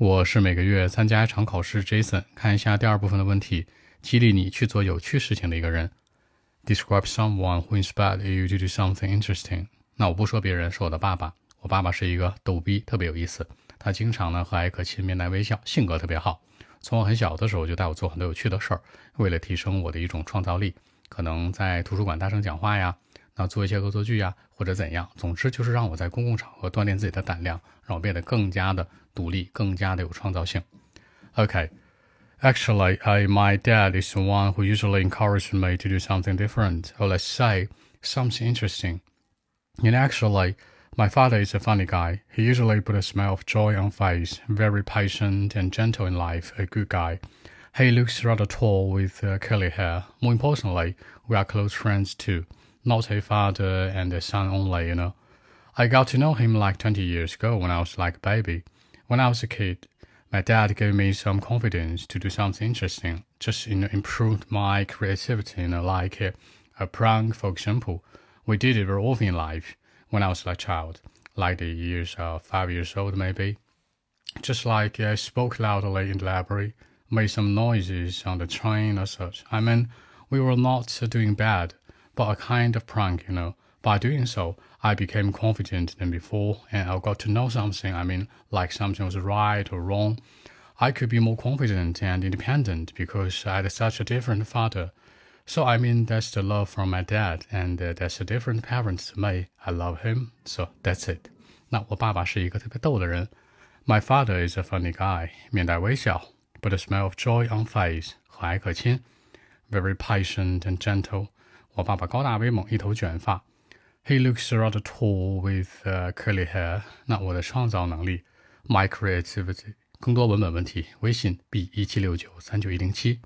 我是每个月参加一场考试，Jason。看一下第二部分的问题，激励你去做有趣事情的一个人。Describe someone who inspired you to do something interesting。那我不说别人，是我的爸爸。我爸爸是一个逗逼，特别有意思。他经常呢和蔼可亲，面带微笑，性格特别好。从我很小的时候就带我做很多有趣的事儿，为了提升我的一种创造力，可能在图书馆大声讲话呀，那做一些恶作剧呀，或者怎样。总之就是让我在公共场合锻炼自己的胆量，让我变得更加的。独立，更加的有创造性。Okay. Actually, I, my dad is the one who usually encouraged me to do something different, or let's say something interesting. And actually, my father is a funny guy. He usually put a smile of joy on face, very patient and gentle in life, a good guy. He looks rather tall with uh, curly hair. More importantly, we are close friends too, not a father and a son only, you know. I got to know him like 20 years ago when I was like a baby. When I was a kid, my dad gave me some confidence to do something interesting, just you know, improved my creativity. You know, like uh, a prank, for example. We did it very often in life when I was a child, like the years of five years old maybe. Just like I spoke loudly in the library, made some noises on the train or such. I mean, we were not doing bad, but a kind of prank, you know. By doing so, I became confident than before, and I got to know something. I mean, like something was right or wrong. I could be more confident and independent because I had such a different father. So I mean, that's the love from my dad, and uh, that's a different parent to me. I love him, so that's it. 那我爸爸是一个特别逗的人。My father is a funny guy，面带微笑，but a smile of joy on face，和蔼可亲，very patient and gentle。 我爸爸高大威猛，一头卷发。he looks rather tall with curly hair。那我的创造能力，my creativity。更多文本问题，微信 b 一七六九三九一零七。